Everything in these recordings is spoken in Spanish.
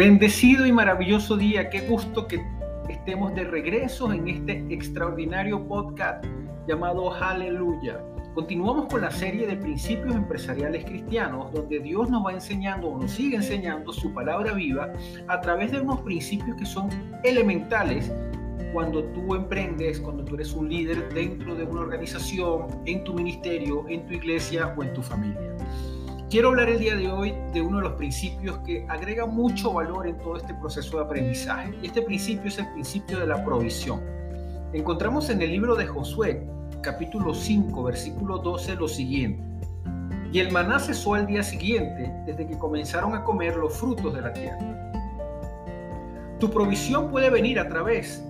Bendecido y maravilloso día, qué gusto que estemos de regreso en este extraordinario podcast llamado Aleluya. Continuamos con la serie de principios empresariales cristianos, donde Dios nos va enseñando o nos sigue enseñando su palabra viva a través de unos principios que son elementales cuando tú emprendes, cuando tú eres un líder dentro de una organización, en tu ministerio, en tu iglesia o en tu familia. Quiero hablar el día de hoy de uno de los principios que agrega mucho valor en todo este proceso de aprendizaje. Este principio es el principio de la provisión. Encontramos en el libro de Josué, capítulo 5, versículo 12, lo siguiente. Y el maná cesó al día siguiente, desde que comenzaron a comer los frutos de la tierra. Tu provisión puede venir a través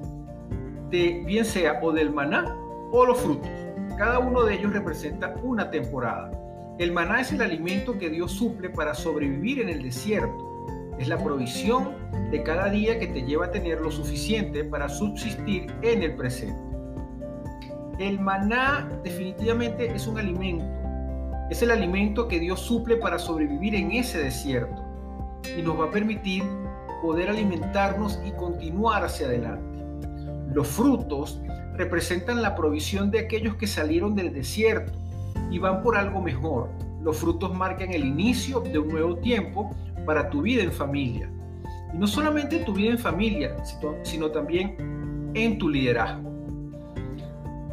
de, bien sea o del maná o los frutos. Cada uno de ellos representa una temporada. El maná es el alimento que Dios suple para sobrevivir en el desierto. Es la provisión de cada día que te lleva a tener lo suficiente para subsistir en el presente. El maná definitivamente es un alimento. Es el alimento que Dios suple para sobrevivir en ese desierto y nos va a permitir poder alimentarnos y continuar hacia adelante. Los frutos representan la provisión de aquellos que salieron del desierto y van por algo mejor. Los frutos marcan el inicio de un nuevo tiempo para tu vida en familia. Y no solamente tu vida en familia, sino también en tu liderazgo.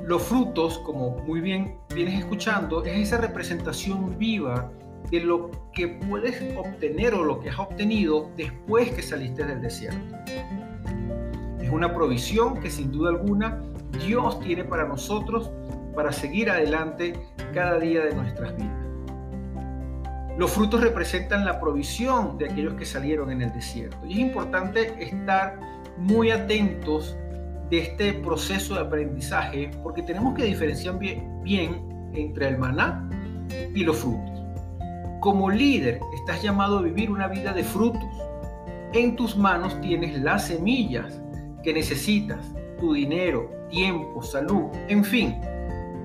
Los frutos, como muy bien vienes escuchando, es esa representación viva de lo que puedes obtener o lo que has obtenido después que saliste del desierto. Es una provisión que sin duda alguna Dios tiene para nosotros para seguir adelante cada día de nuestras vidas. Los frutos representan la provisión de aquellos que salieron en el desierto. Y es importante estar muy atentos de este proceso de aprendizaje porque tenemos que diferenciar bien, bien entre el maná y los frutos. Como líder estás llamado a vivir una vida de frutos. En tus manos tienes las semillas que necesitas, tu dinero, tiempo, salud, en fin,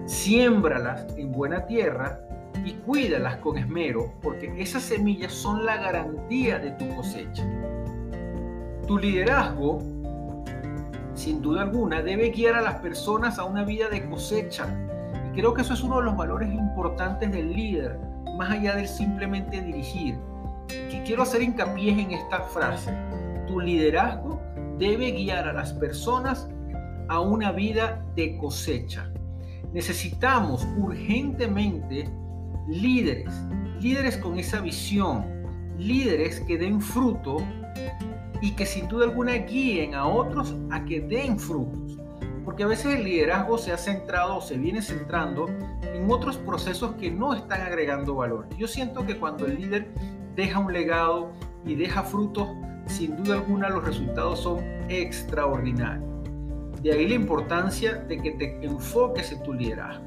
siémbralas en buena tierra y cuídalas con esmero, porque esas semillas son la garantía de tu cosecha. Tu liderazgo, sin duda alguna, debe guiar a las personas a una vida de cosecha. Y creo que eso es uno de los valores importantes del líder, más allá de simplemente dirigir. Quiero hacer hincapié en esta frase. Tu liderazgo debe guiar a las personas a una vida de cosecha. Necesitamos urgentemente líderes, líderes con esa visión, líderes que den fruto y que sin duda alguna guíen a otros a que den frutos. Porque a veces el liderazgo se ha centrado o se viene centrando en otros procesos que no están agregando valor. Yo siento que cuando el líder deja un legado y deja frutos, sin duda alguna los resultados son extraordinarios. De ahí la importancia de que te enfoques en tu liderazgo.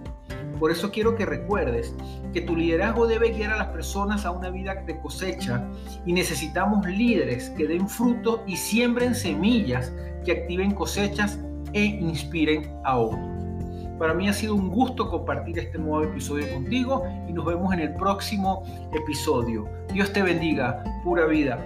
Por eso quiero que recuerdes que tu liderazgo debe guiar a las personas a una vida de cosecha y necesitamos líderes que den fruto y siembren semillas que activen cosechas e inspiren a otros. Para mí ha sido un gusto compartir este nuevo episodio contigo y nos vemos en el próximo episodio. Dios te bendiga, pura vida.